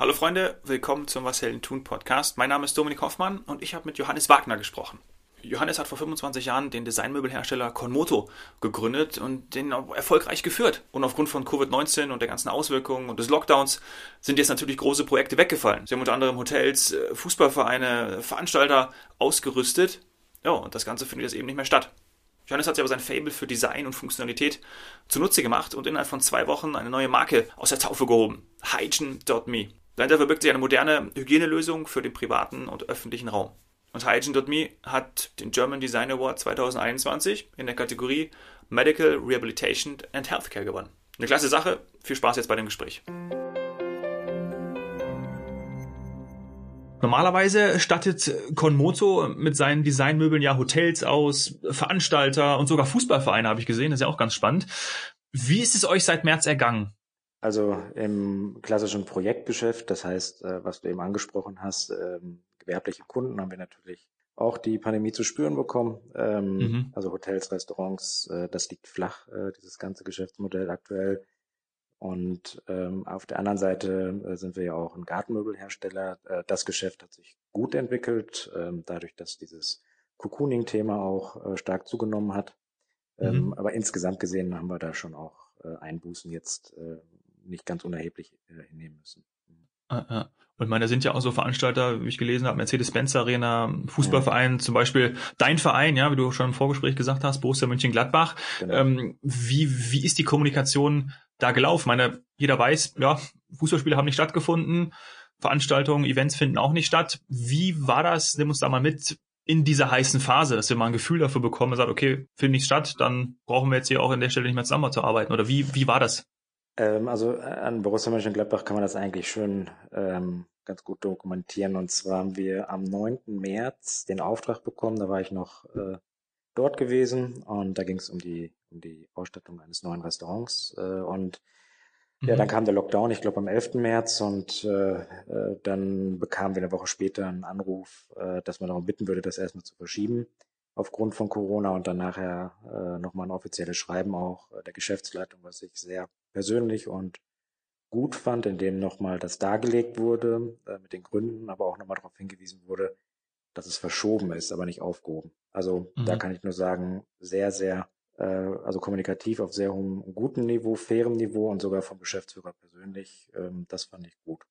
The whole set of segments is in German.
Hallo Freunde, willkommen zum Was Helden tun Podcast. Mein Name ist Dominik Hoffmann und ich habe mit Johannes Wagner gesprochen. Johannes hat vor 25 Jahren den Designmöbelhersteller Konmoto gegründet und den erfolgreich geführt. Und aufgrund von Covid-19 und der ganzen Auswirkungen und des Lockdowns sind jetzt natürlich große Projekte weggefallen. Sie haben unter anderem Hotels, äh, Fußballvereine, Veranstalter ausgerüstet. Ja, und das Ganze findet jetzt eben nicht mehr statt. Johannes hat sich aber sein Fable für Design und Funktionalität zunutze gemacht und innerhalb von zwei Wochen eine neue Marke aus der Taufe gehoben. Hygiene.me. Dahinter verbirgt sich eine moderne Hygienelösung für den privaten und öffentlichen Raum. Und Hygiene.me hat den German Design Award 2021 in der Kategorie Medical Rehabilitation and Healthcare gewonnen. Eine klasse Sache. Viel Spaß jetzt bei dem Gespräch. Normalerweise stattet Konmoto mit seinen Designmöbeln ja Hotels aus, Veranstalter und sogar Fußballvereine habe ich gesehen. Das ist ja auch ganz spannend. Wie ist es euch seit März ergangen? Also im klassischen Projektgeschäft, das heißt, äh, was du eben angesprochen hast, ähm, gewerbliche Kunden haben wir natürlich auch die Pandemie zu spüren bekommen. Ähm, mhm. Also Hotels, Restaurants, äh, das liegt flach, äh, dieses ganze Geschäftsmodell aktuell. Und ähm, auf der anderen Seite äh, sind wir ja auch ein Gartenmöbelhersteller. Äh, das Geschäft hat sich gut entwickelt, dadurch, dass dieses Cocooning-Thema auch stark zugenommen hat. Ähm, mhm. Aber insgesamt gesehen haben wir da schon auch Einbußen jetzt nicht ganz unerheblich äh, hinnehmen müssen. Ah, ah. Und meine, da sind ja auch so Veranstalter, wie ich gelesen habe, Mercedes-Benz Arena, Fußballverein, ja. zum Beispiel dein Verein, ja, wie du schon im Vorgespräch gesagt hast, Borussia Mönchengladbach. Genau. Ähm, wie, wie ist die Kommunikation da gelaufen? meine, jeder weiß, ja, Fußballspiele haben nicht stattgefunden, Veranstaltungen, Events finden auch nicht statt. Wie war das? Nimm uns da mal mit in dieser heißen Phase, dass wir mal ein Gefühl dafür bekommen sagt, okay, findet nicht statt, dann brauchen wir jetzt hier auch an der Stelle nicht mehr zusammenzuarbeiten. Oder wie, wie war das? Ähm, also äh, an Borussia Mönchengladbach kann man das eigentlich schön ähm, ganz gut dokumentieren. Und zwar haben wir am 9. März den Auftrag bekommen, da war ich noch äh, dort gewesen und da ging es um die, um die Ausstattung eines neuen Restaurants. Äh, und ja, dann mhm. kam der Lockdown, ich glaube am 11. März und äh, äh, dann bekamen wir eine Woche später einen Anruf, äh, dass man darum bitten würde, das erstmal zu verschieben aufgrund von Corona und dann nachher äh, nochmal ein offizielles Schreiben auch der Geschäftsleitung, was ich sehr persönlich und gut fand, in dem nochmal das dargelegt wurde, äh, mit den Gründen, aber auch nochmal darauf hingewiesen wurde, dass es verschoben ist, aber nicht aufgehoben. Also mhm. da kann ich nur sagen, sehr, sehr, äh, also kommunikativ auf sehr hohem, guten Niveau, fairem Niveau und sogar vom Geschäftsführer persönlich, ähm, das fand ich gut.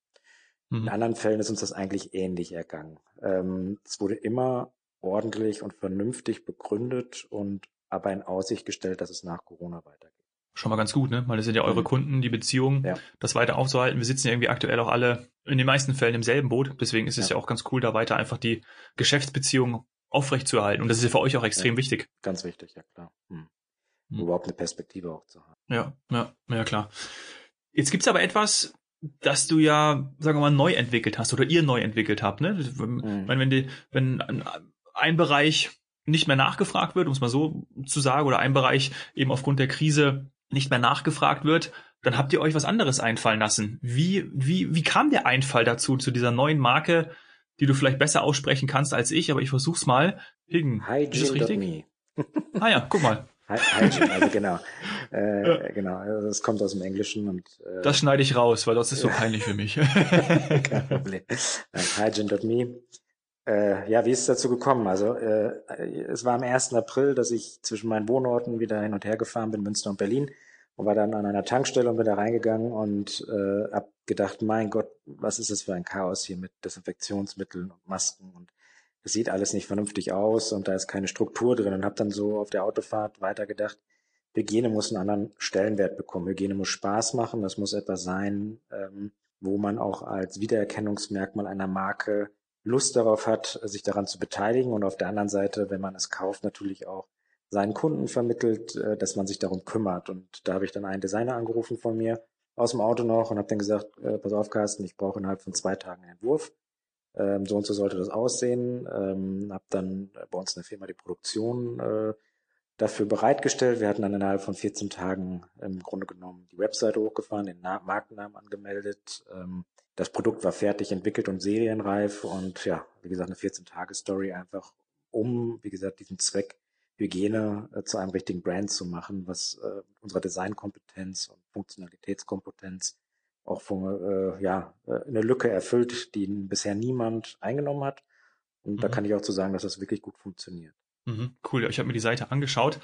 Mhm. In anderen Fällen ist uns das eigentlich ähnlich ergangen. Ähm, es wurde immer ordentlich und vernünftig begründet und aber in Aussicht gestellt, dass es nach Corona weitergeht. Schon mal ganz gut, ne? Weil das sind ja eure mhm. Kunden, die Beziehung, ja. das weiter aufzuhalten. Wir sitzen ja irgendwie aktuell auch alle in den meisten Fällen im selben Boot. Deswegen ist es ja, ja auch ganz cool, da weiter einfach die Geschäftsbeziehung aufrechtzuerhalten. Und das ist ja für euch auch extrem ja. wichtig. Ganz wichtig, ja klar. Hm. Hm. Überhaupt eine Perspektive auch zu haben. Ja, ja, ja klar. Jetzt gibt's aber etwas, das du ja, sagen wir mal, neu entwickelt hast oder ihr neu entwickelt habt. Ne? Mhm. Wenn, die, wenn ein Bereich nicht mehr nachgefragt wird, um es mal so zu sagen, oder ein Bereich eben aufgrund der Krise nicht mehr nachgefragt wird, dann habt ihr euch was anderes einfallen lassen. Wie, wie, wie kam der Einfall dazu, zu dieser neuen Marke, die du vielleicht besser aussprechen kannst als ich, aber ich versuch's mal. Higgin, ist das richtig? ah ja, guck mal. Hygiene, also genau. Äh, genau, also es kommt aus dem Englischen und äh, Das schneide ich raus, weil das ist so peinlich für mich. Kein Problem. Hygiene.me äh, ja, wie ist es dazu gekommen? Also äh, es war am 1. April, dass ich zwischen meinen Wohnorten wieder hin und her gefahren bin, Münster und Berlin, und war dann an einer Tankstelle und bin da reingegangen und äh, hab gedacht, mein Gott, was ist das für ein Chaos hier mit Desinfektionsmitteln und Masken und es sieht alles nicht vernünftig aus und da ist keine Struktur drin und habe dann so auf der Autofahrt weitergedacht, Hygiene muss einen anderen Stellenwert bekommen. Hygiene muss Spaß machen, das muss etwas sein, ähm, wo man auch als Wiedererkennungsmerkmal einer Marke Lust darauf hat, sich daran zu beteiligen und auf der anderen Seite, wenn man es kauft, natürlich auch seinen Kunden vermittelt, äh, dass man sich darum kümmert. Und da habe ich dann einen Designer angerufen von mir aus dem Auto noch und habe dann gesagt, äh, pass auf Carsten, ich brauche innerhalb von zwei Tagen einen Entwurf. Ähm, so und so sollte das aussehen. Ähm, habe dann bei uns in der Firma die Produktion äh, dafür bereitgestellt. Wir hatten dann innerhalb von 14 Tagen im Grunde genommen die Webseite hochgefahren, den Markennamen angemeldet, ähm, das Produkt war fertig entwickelt und serienreif und ja, wie gesagt, eine 14-Tage-Story einfach, um, wie gesagt, diesen Zweck Hygiene äh, zu einem richtigen Brand zu machen, was äh, unserer Designkompetenz und Funktionalitätskompetenz auch von, äh, ja, äh, eine Lücke erfüllt, die bisher niemand eingenommen hat. Und mhm. da kann ich auch zu sagen, dass das wirklich gut funktioniert. Mhm, cool, ich habe mir die Seite angeschaut.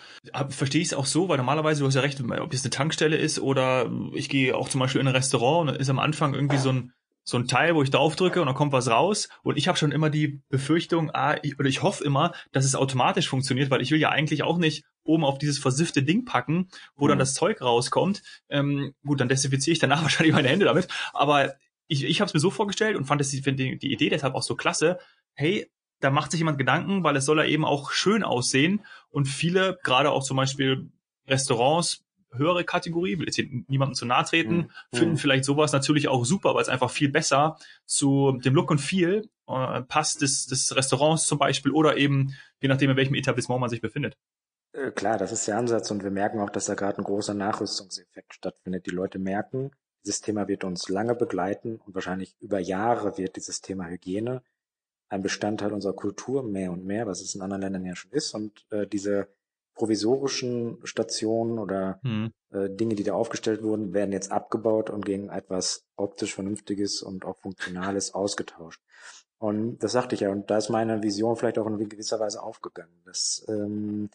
Verstehe ich es auch so, weil normalerweise, du hast ja recht, ob es eine Tankstelle ist oder ich gehe auch zum Beispiel in ein Restaurant und ist am Anfang irgendwie so ein, so ein Teil, wo ich drauf drücke und dann kommt was raus. Und ich habe schon immer die Befürchtung, ah, ich, oder ich hoffe immer, dass es automatisch funktioniert, weil ich will ja eigentlich auch nicht oben auf dieses versiffte Ding packen, wo mhm. dann das Zeug rauskommt. Ähm, gut, dann desinfiziere ich danach wahrscheinlich meine Hände damit. Aber ich, ich habe es mir so vorgestellt und fand das, die, die Idee deshalb auch so klasse. Hey, da macht sich jemand Gedanken, weil es soll ja eben auch schön aussehen. Und viele, gerade auch zum Beispiel Restaurants, höhere Kategorie, will jetzt hier niemandem zu nahe treten, mhm. finden mhm. vielleicht sowas natürlich auch super, weil es einfach viel besser zu dem Look und Feel äh, passt des, des Restaurants zum Beispiel oder eben je nachdem, in welchem Etablissement man sich befindet. Äh, klar, das ist der Ansatz und wir merken auch, dass da gerade ein großer Nachrüstungseffekt stattfindet. Die Leute merken, dieses Thema wird uns lange begleiten und wahrscheinlich über Jahre wird dieses Thema Hygiene ein Bestandteil unserer Kultur mehr und mehr, was es in anderen Ländern ja schon ist. Und äh, diese provisorischen Stationen oder mhm. äh, Dinge, die da aufgestellt wurden, werden jetzt abgebaut und gegen etwas optisch Vernünftiges und auch Funktionales ausgetauscht. Und das sagte ich ja, und da ist meine Vision vielleicht auch in gewisser Weise aufgegangen, dass ähm,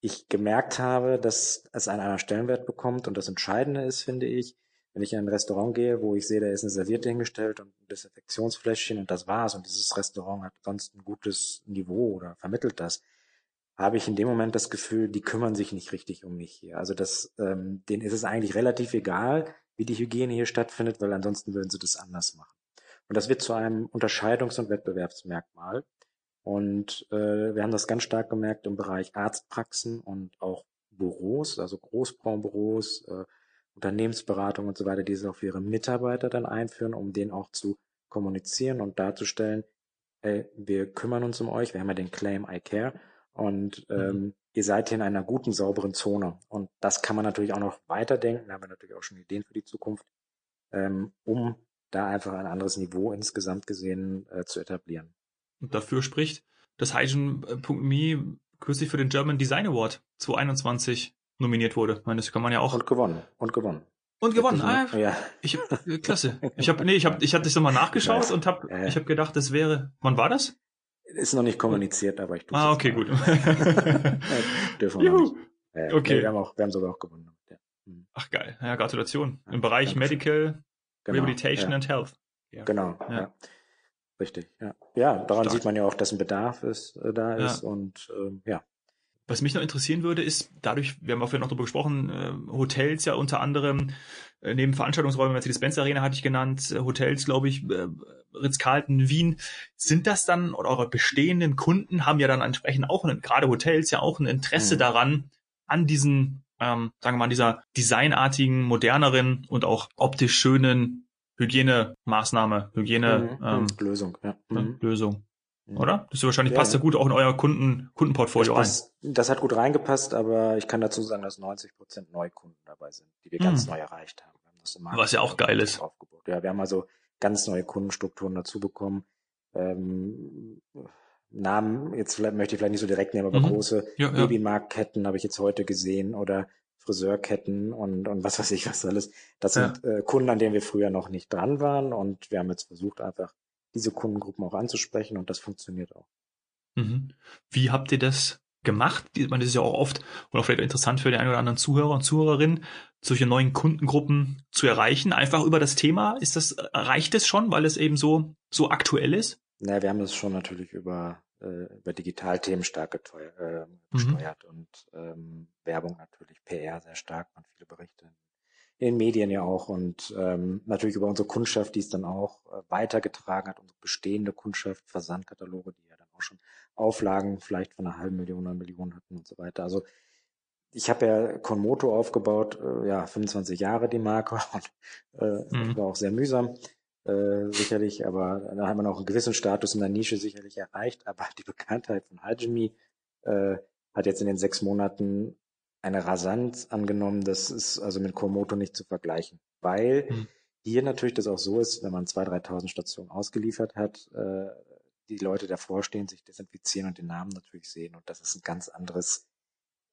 ich gemerkt habe, dass es einen anderen Stellenwert bekommt und das Entscheidende ist, finde ich, wenn ich in ein Restaurant gehe, wo ich sehe, da ist eine Serviette hingestellt und ein Desinfektionsfläschchen und das war's und dieses Restaurant hat sonst ein gutes Niveau oder vermittelt das, habe ich in dem Moment das Gefühl, die kümmern sich nicht richtig um mich hier. Also das, ähm, denen ist es eigentlich relativ egal, wie die Hygiene hier stattfindet, weil ansonsten würden sie das anders machen. Und das wird zu einem Unterscheidungs- und Wettbewerbsmerkmal. Und äh, wir haben das ganz stark gemerkt im Bereich Arztpraxen und auch Büros, also Großbaumbüros, äh, Unternehmensberatung und so weiter, die es auch für ihre Mitarbeiter dann einführen, um denen auch zu kommunizieren und darzustellen, ey, wir kümmern uns um euch, wir haben ja den Claim I Care und mhm. ähm, ihr seid hier in einer guten, sauberen Zone. Und das kann man natürlich auch noch weiterdenken, da haben wir natürlich auch schon Ideen für die Zukunft, ähm, um da einfach ein anderes Niveau insgesamt gesehen äh, zu etablieren. Und dafür spricht, dass Hygiene.me kürzlich für den German Design Award 2021 nominiert wurde. Ich meine, das kann man ja auch. Und gewonnen. Und gewonnen. Und gewonnen. Ah, ja. Ich, äh, klasse. Ich habe nee, ich habe ich hatte das nochmal nachgeschaut ja. und habe ja. ich habe gedacht, das wäre wann war das? Ist noch nicht kommuniziert, aber ich tue Ah, okay, gut. Dürfen wir. Nicht. okay. wir haben auch wir haben sogar auch gewonnen. Ja. Mhm. Ach geil. Ja, Gratulation. Im Bereich Medical genau. Rehabilitation and Health. Genau. Ja. Richtig. Ja. Ja, daran Stark. sieht man ja auch, dass ein Bedarf ist, äh, da ist und ähm, ja. Was mich noch interessieren würde, ist dadurch, wir haben auch noch darüber gesprochen, äh, Hotels ja unter anderem, äh, neben Veranstaltungsräumen, Mercedes-Benz Arena hatte ich genannt, äh, Hotels, glaube ich, Ritz-Carlton, Wien. Sind das dann, oder eure bestehenden Kunden haben ja dann entsprechend auch, gerade Hotels ja auch ein Interesse mhm. daran, an diesen, ähm, sagen wir mal, an dieser designartigen, moderneren und auch optisch schönen Hygienemaßnahme, Hygiene mhm. ähm, Lösung, ja. Mhm. Lösung. Oder? Das ist wahrscheinlich ja, passt ja gut auch in euer Kunden, Kundenportfolio das ein. Das hat gut reingepasst, aber ich kann dazu sagen, dass 90 Prozent Neukunden dabei sind, die wir hm. ganz neu erreicht haben. Was ja auch geil ist. Aufgebaut. Ja, wir haben also ganz neue Kundenstrukturen dazu bekommen. Ähm, Namen, jetzt vielleicht, möchte ich vielleicht nicht so direkt nehmen, aber mhm. große ja, Babymarktketten habe ich jetzt heute gesehen oder Friseurketten und, und was weiß ich was alles. Das sind äh, Kunden, an denen wir früher noch nicht dran waren und wir haben jetzt versucht, einfach diese Kundengruppen auch anzusprechen und das funktioniert auch. Mhm. Wie habt ihr das gemacht? Ich meine, das ist ja auch oft oder vielleicht interessant für den einen oder anderen Zuhörer und Zuhörerin, solche neuen Kundengruppen zu erreichen, einfach über das Thema. Ist das, reicht es schon, weil es eben so, so aktuell ist? Naja, wir haben das schon natürlich über, äh, über Digitalthemen stark geteuer, äh, gesteuert mhm. und ähm, Werbung natürlich, PR sehr stark, man viele Berichte in den Medien ja auch und ähm, natürlich über unsere Kundschaft, die es dann auch äh, weitergetragen hat, unsere bestehende Kundschaft, Versandkataloge, die ja dann auch schon Auflagen vielleicht von einer halben Million, einer Million hatten und so weiter. Also ich habe ja Conmoto aufgebaut, äh, ja 25 Jahre die Marke und äh, mhm. war auch sehr mühsam äh, sicherlich, aber da haben wir noch einen gewissen Status in der Nische sicherlich erreicht, aber die Bekanntheit von Hajime äh, hat jetzt in den sechs Monaten eine Rasanz angenommen, das ist also mit Komoto nicht zu vergleichen, weil mhm. hier natürlich das auch so ist, wenn man 2.000, 3.000 Stationen ausgeliefert hat, äh, die Leute davor stehen, sich desinfizieren und den Namen natürlich sehen und das ist ein ganz anderes,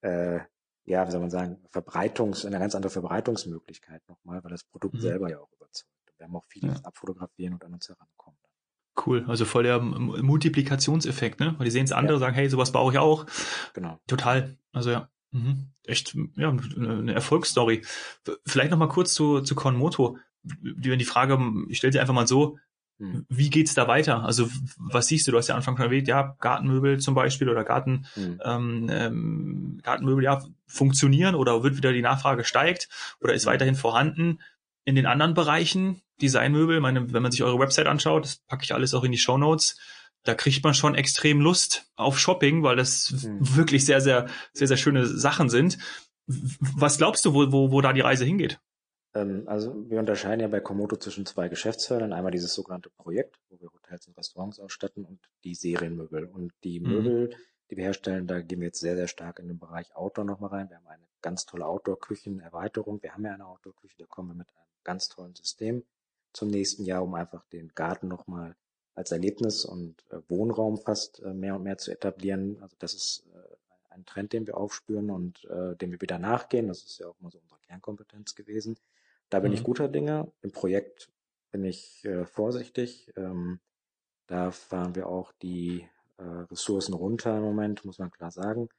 äh, ja, wie soll man sagen, Verbreitungs, eine ganz andere Verbreitungsmöglichkeit nochmal, weil das Produkt mhm. selber ja auch überzeugt. Wir haben auch viele, die abfotografieren und an uns herankommen. Cool, also voll der Multiplikationseffekt, ne? Weil die sehen es andere, ja. sagen, hey, sowas baue ich auch. Genau. Total. Also ja. Mhm. Echt, ja, eine Erfolgsstory. Vielleicht noch mal kurz zu, zu Konmoto. Die, die Frage, ich stelle sie einfach mal so, hm. wie geht's da weiter? Also was siehst du? Du hast ja Anfang schon erwähnt, ja, Gartenmöbel zum Beispiel oder Garten, hm. ähm, ähm, Gartenmöbel, ja, funktionieren oder wird wieder die Nachfrage steigt oder ist hm. weiterhin vorhanden? In den anderen Bereichen, Designmöbel, meine, wenn man sich eure Website anschaut, das packe ich alles auch in die Show Notes, da kriegt man schon extrem Lust auf Shopping, weil das mhm. wirklich sehr, sehr, sehr, sehr schöne Sachen sind. Was glaubst du, wo, wo, wo da die Reise hingeht? Ähm, also wir unterscheiden ja bei Komodo zwischen zwei Geschäftsfeldern. Einmal dieses sogenannte Projekt, wo wir Hotels und Restaurants ausstatten und die Serienmöbel. Und die mhm. Möbel, die wir herstellen, da gehen wir jetzt sehr, sehr stark in den Bereich Outdoor nochmal rein. Wir haben eine ganz tolle Outdoor-Küchenerweiterung. Wir haben ja eine Outdoor-Küche, da kommen wir mit einem ganz tollen System zum nächsten Jahr, um einfach den Garten nochmal als Erlebnis und äh, Wohnraum fast äh, mehr und mehr zu etablieren. Also das ist äh, ein Trend, den wir aufspüren und dem wir wieder nachgehen. Das ist ja auch immer so unsere Kernkompetenz gewesen. Da bin mhm. ich guter Dinge. Im Projekt bin ich äh, vorsichtig. Ähm, da fahren wir auch die äh, Ressourcen runter im Moment, muss man klar sagen.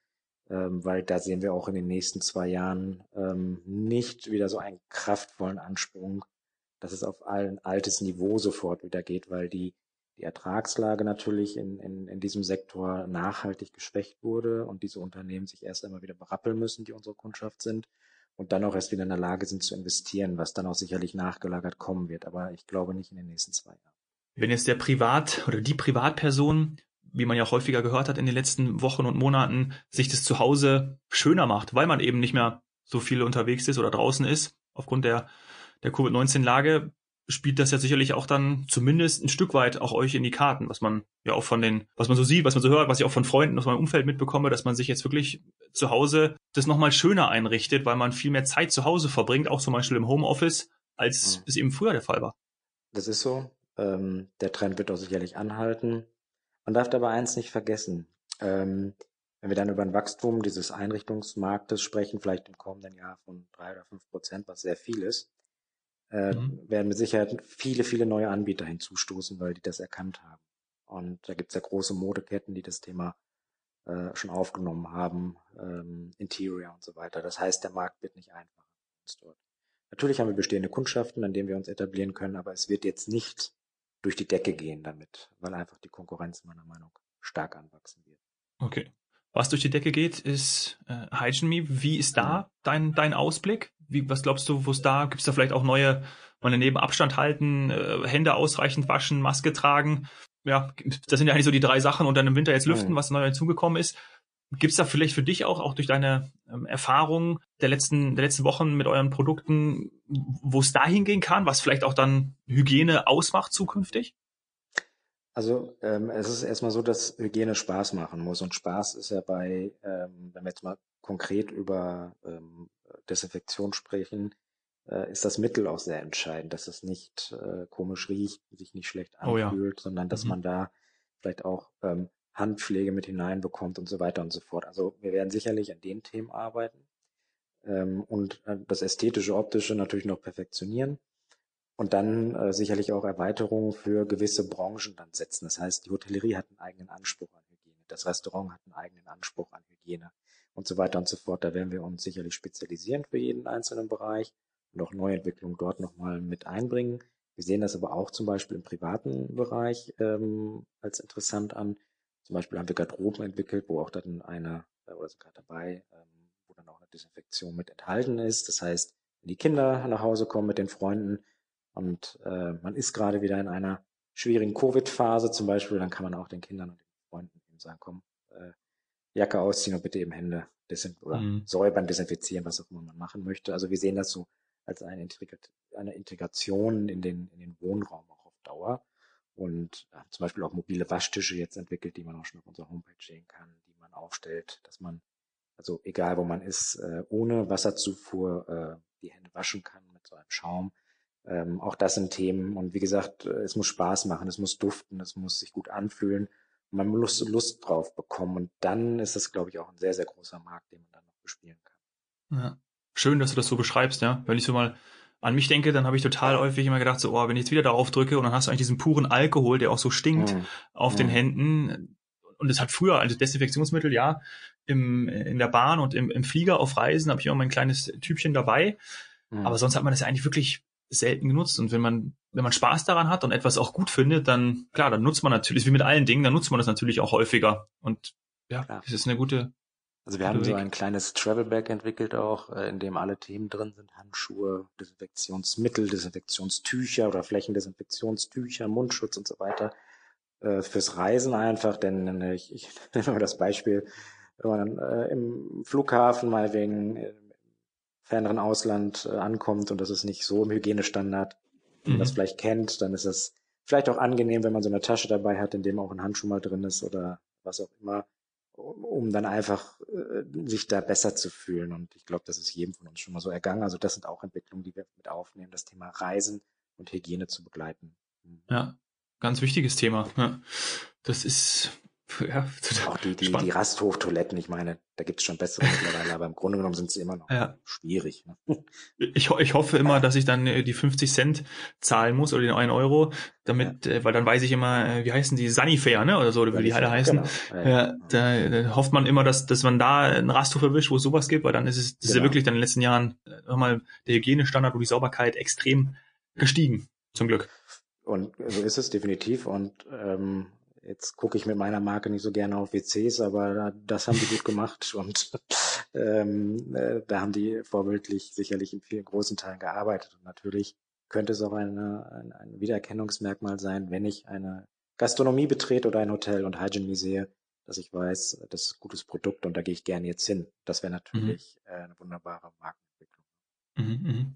Ähm, weil da sehen wir auch in den nächsten zwei Jahren ähm, nicht wieder so einen kraftvollen Ansprung, dass es auf ein altes Niveau sofort wieder geht, weil die die Ertragslage natürlich in, in, in diesem Sektor nachhaltig geschwächt wurde und diese Unternehmen sich erst einmal wieder berappeln müssen, die unsere Kundschaft sind, und dann auch erst wieder in der Lage sind zu investieren, was dann auch sicherlich nachgelagert kommen wird, aber ich glaube nicht in den nächsten zwei Jahren. Wenn jetzt der Privat oder die Privatperson, wie man ja häufiger gehört hat in den letzten Wochen und Monaten, sich das zu Hause schöner macht, weil man eben nicht mehr so viel unterwegs ist oder draußen ist, aufgrund der, der Covid-19-Lage, spielt das ja sicherlich auch dann zumindest ein Stück weit auch euch in die Karten, was man ja auch von den, was man so sieht, was man so hört, was ich auch von Freunden aus meinem Umfeld mitbekomme, dass man sich jetzt wirklich zu Hause das nochmal schöner einrichtet, weil man viel mehr Zeit zu Hause verbringt, auch zum Beispiel im Homeoffice, als mhm. es eben früher der Fall war. Das ist so. Ähm, der Trend wird auch sicherlich anhalten. Man darf dabei eins nicht vergessen. Ähm, wenn wir dann über ein Wachstum dieses Einrichtungsmarktes sprechen, vielleicht im kommenden Jahr von drei oder fünf Prozent, was sehr viel ist, äh, mhm. werden mit Sicherheit viele, viele neue Anbieter hinzustoßen, weil die das erkannt haben. Und da gibt's ja große Modeketten, die das Thema äh, schon aufgenommen haben, ähm, Interior und so weiter. Das heißt, der Markt wird nicht einfacher dort. Natürlich haben wir bestehende Kundschaften, an denen wir uns etablieren können, aber es wird jetzt nicht durch die Decke gehen damit, weil einfach die Konkurrenz meiner Meinung nach stark anwachsen wird. Okay. Was durch die Decke geht, ist äh, Hygiene Wie ist da dein, dein Ausblick? Wie, was glaubst du, wo es da, gibt es da vielleicht auch neue, mal neben Abstand halten, äh, Hände ausreichend waschen, Maske tragen? Ja, das sind ja eigentlich so die drei Sachen und dann im Winter jetzt lüften, was neu hinzugekommen ist. Gibt es da vielleicht für dich auch, auch durch deine ähm, Erfahrungen der letzten, der letzten Wochen mit euren Produkten, wo es dahin gehen kann, was vielleicht auch dann Hygiene ausmacht zukünftig? Also ähm, es ist erstmal so, dass Hygiene Spaß machen muss. Und Spaß ist ja bei, ähm, wenn wir jetzt mal konkret über ähm, Desinfektion sprechen, äh, ist das Mittel auch sehr entscheidend, dass es nicht äh, komisch riecht, sich nicht schlecht anfühlt, oh ja. sondern dass mhm. man da vielleicht auch ähm, Handpflege mit hineinbekommt und so weiter und so fort. Also wir werden sicherlich an den Themen arbeiten ähm, und äh, das Ästhetische, Optische natürlich noch perfektionieren und dann äh, sicherlich auch Erweiterungen für gewisse Branchen dann setzen. Das heißt, die Hotellerie hat einen eigenen Anspruch an Hygiene, das Restaurant hat einen eigenen Anspruch an Hygiene und so weiter und so fort. Da werden wir uns sicherlich spezialisieren für jeden einzelnen Bereich und auch Neuentwicklungen dort nochmal mit einbringen. Wir sehen das aber auch zum Beispiel im privaten Bereich ähm, als interessant an. Zum Beispiel haben wir Garderoben entwickelt, wo auch dann eine, äh, oder sogar dabei, ähm, wo dann auch eine Desinfektion mit enthalten ist. Das heißt, wenn die Kinder nach Hause kommen mit den Freunden und äh, man ist gerade wieder in einer schwierigen Covid-Phase zum Beispiel, dann kann man auch den Kindern und den Freunden eben sagen, komm, äh, Jacke ausziehen und bitte eben Hände desin oder mhm. säubern, desinfizieren, was auch immer man machen möchte. Also wir sehen das so als eine, Integrat eine Integration in den, in den Wohnraum auch auf Dauer. Und äh, zum Beispiel auch mobile Waschtische jetzt entwickelt, die man auch schon auf unserer Homepage sehen kann, die man aufstellt, dass man, also egal wo man ist, äh, ohne Wasserzufuhr äh, die Hände waschen kann mit so einem Schaum. Ähm, auch das sind Themen. Und wie gesagt, äh, es muss Spaß machen, es muss duften, es muss sich gut anfühlen man muss Lust drauf bekommen. Und dann ist das, glaube ich, auch ein sehr, sehr großer Markt, den man dann noch bespielen kann. Ja. Schön, dass du das so beschreibst, ja. Wenn ich so mal an mich denke, dann habe ich total häufig immer gedacht, so, oh, wenn ich jetzt wieder darauf drücke und dann hast du eigentlich diesen puren Alkohol, der auch so stinkt, mhm. auf mhm. den Händen. Und es hat früher, also Desinfektionsmittel, ja, im, in der Bahn und im, im Flieger auf Reisen habe ich immer mein kleines Typchen dabei. Mhm. Aber sonst hat man das ja eigentlich wirklich selten genutzt. Und wenn man, wenn man Spaß daran hat und etwas auch gut findet, dann, klar, dann nutzt man natürlich, wie mit allen Dingen, dann nutzt man das natürlich auch häufiger. Und ja, klar. das ist eine gute, also wir haben so ein kleines Travel Bag entwickelt auch, äh, in dem alle Themen drin sind. Handschuhe, Desinfektionsmittel, Desinfektionstücher oder Flächendesinfektionstücher, Mundschutz und so weiter. Äh, fürs Reisen einfach, denn äh, ich, ich nehme mal das Beispiel, wenn man im Flughafen mal wegen ferneren Ausland äh, ankommt und das ist nicht so im Hygienestandard, wenn man das mhm. vielleicht kennt, dann ist es vielleicht auch angenehm, wenn man so eine Tasche dabei hat, in dem auch ein Handschuh mal drin ist oder was auch immer um dann einfach äh, sich da besser zu fühlen. Und ich glaube, das ist jedem von uns schon mal so ergangen. Also das sind auch Entwicklungen, die wir mit aufnehmen, das Thema Reisen und Hygiene zu begleiten. Mhm. Ja, ganz wichtiges Thema. Ja. Das ist ja, auch die, die, die Rasthoftoiletten, ich meine, da gibt es schon bessere mittlerweile, aber im Grunde genommen sind sie immer noch ja. schwierig. Ne? Ich, ich hoffe immer, dass ich dann äh, die 50 Cent zahlen muss oder den 1 Euro, damit, ja. äh, weil dann weiß ich immer, äh, wie heißen die, Sanifair, ne? Oder so, oder wie die alle heißen. Genau. Ja. Da, da, hofft man immer, dass, dass man da einen Rasthof erwischt, wo es sowas gibt, weil dann ist es, das genau. ist ja genau. wirklich dann in den letzten Jahren nochmal der Hygienestandard und die Sauberkeit extrem gestiegen, zum Glück. Und so ist es definitiv. Und ähm, Jetzt gucke ich mit meiner Marke nicht so gerne auf WCs, aber das haben die gut gemacht und ähm, äh, da haben die vorbildlich sicherlich in vielen großen Teilen gearbeitet. Und natürlich könnte es auch eine, ein, ein Wiedererkennungsmerkmal sein, wenn ich eine Gastronomie betrete oder ein Hotel und Hygiene sehe, dass ich weiß, das ist ein gutes Produkt und da gehe ich gerne jetzt hin. Das wäre mhm. natürlich mhm. eine wunderbare Marke. Mhm, mhm.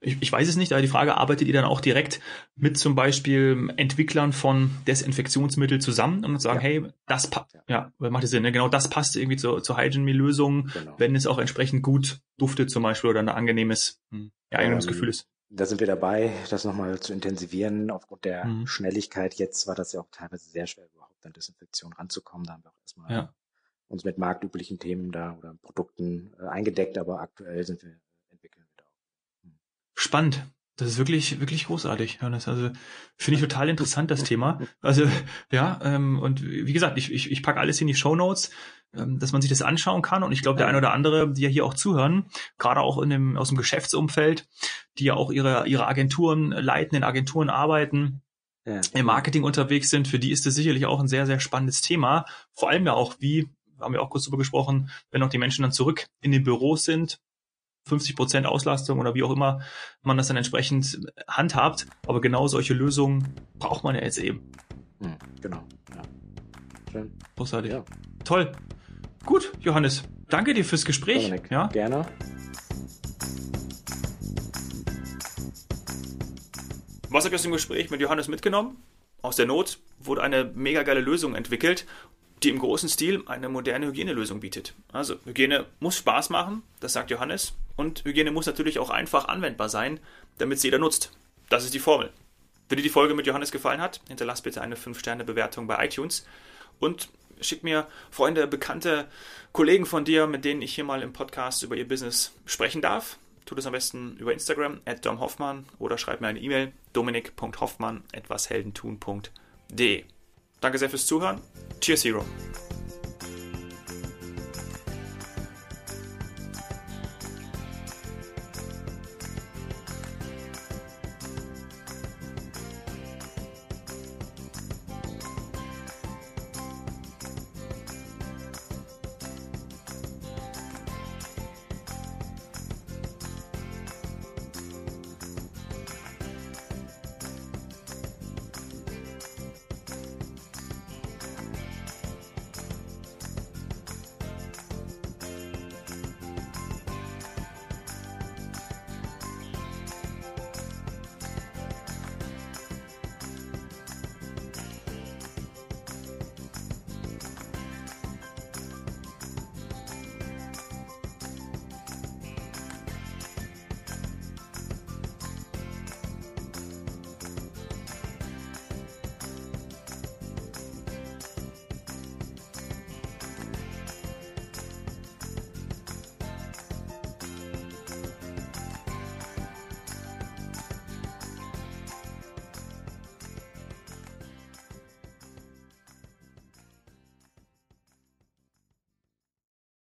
Ich, ich weiß es nicht, aber die Frage, arbeitet ihr dann auch direkt mit zum Beispiel Entwicklern von Desinfektionsmittel zusammen und sagen, ja. hey, das passt, ja, macht das Sinn, ne? genau das passt irgendwie zur, zur Hygiene-Lösung, genau. wenn es auch entsprechend gut duftet zum Beispiel oder ein angenehmes, hm, ja, angenehmes ähm, Gefühl ist. Da sind wir dabei, das nochmal zu intensivieren. Aufgrund der mhm. Schnelligkeit jetzt war das ja auch teilweise sehr schwer, überhaupt an Desinfektion ranzukommen. Da haben wir auch erstmal ja. uns mit marktüblichen Themen da oder Produkten äh, eingedeckt, aber aktuell sind wir spannend. Das ist wirklich, wirklich großartig, Johannes. Also finde ich total interessant, das Thema. Also ja, ähm, und wie gesagt, ich, ich, ich packe alles in die Show Notes, ähm, dass man sich das anschauen kann. Und ich glaube, der eine oder andere, die ja hier auch zuhören, gerade auch in dem, aus dem Geschäftsumfeld, die ja auch ihre, ihre Agenturen leiten, in Agenturen arbeiten, ja. im Marketing unterwegs sind, für die ist das sicherlich auch ein sehr, sehr spannendes Thema. Vor allem ja auch, wie, haben wir auch kurz drüber gesprochen, wenn auch die Menschen dann zurück in den Büros sind, 50 Prozent Auslastung oder wie auch immer man das dann entsprechend handhabt. Aber genau solche Lösungen braucht man ja jetzt eben. Hm, genau. Ja. Schön. Großartig. Ja. Toll. Gut, Johannes. Danke dir fürs Gespräch. Dominik, ja. Gerne. Was habt ihr aus dem Gespräch mit Johannes mitgenommen? Aus der Not wurde eine mega geile Lösung entwickelt die im großen Stil eine moderne Hygienelösung bietet. Also Hygiene muss Spaß machen, das sagt Johannes, und Hygiene muss natürlich auch einfach anwendbar sein, damit sie jeder nutzt. Das ist die Formel. Wenn dir die Folge mit Johannes gefallen hat, hinterlass bitte eine 5-Sterne-Bewertung bei iTunes und schick mir Freunde, Bekannte, Kollegen von dir, mit denen ich hier mal im Podcast über ihr Business sprechen darf. Tu das am besten über Instagram, at domhoffmann oder schreib mir eine E-Mail, dominik.hoffmann, etwasheldentun.de. Danke sehr fürs Zuhören. Cheers, Hero.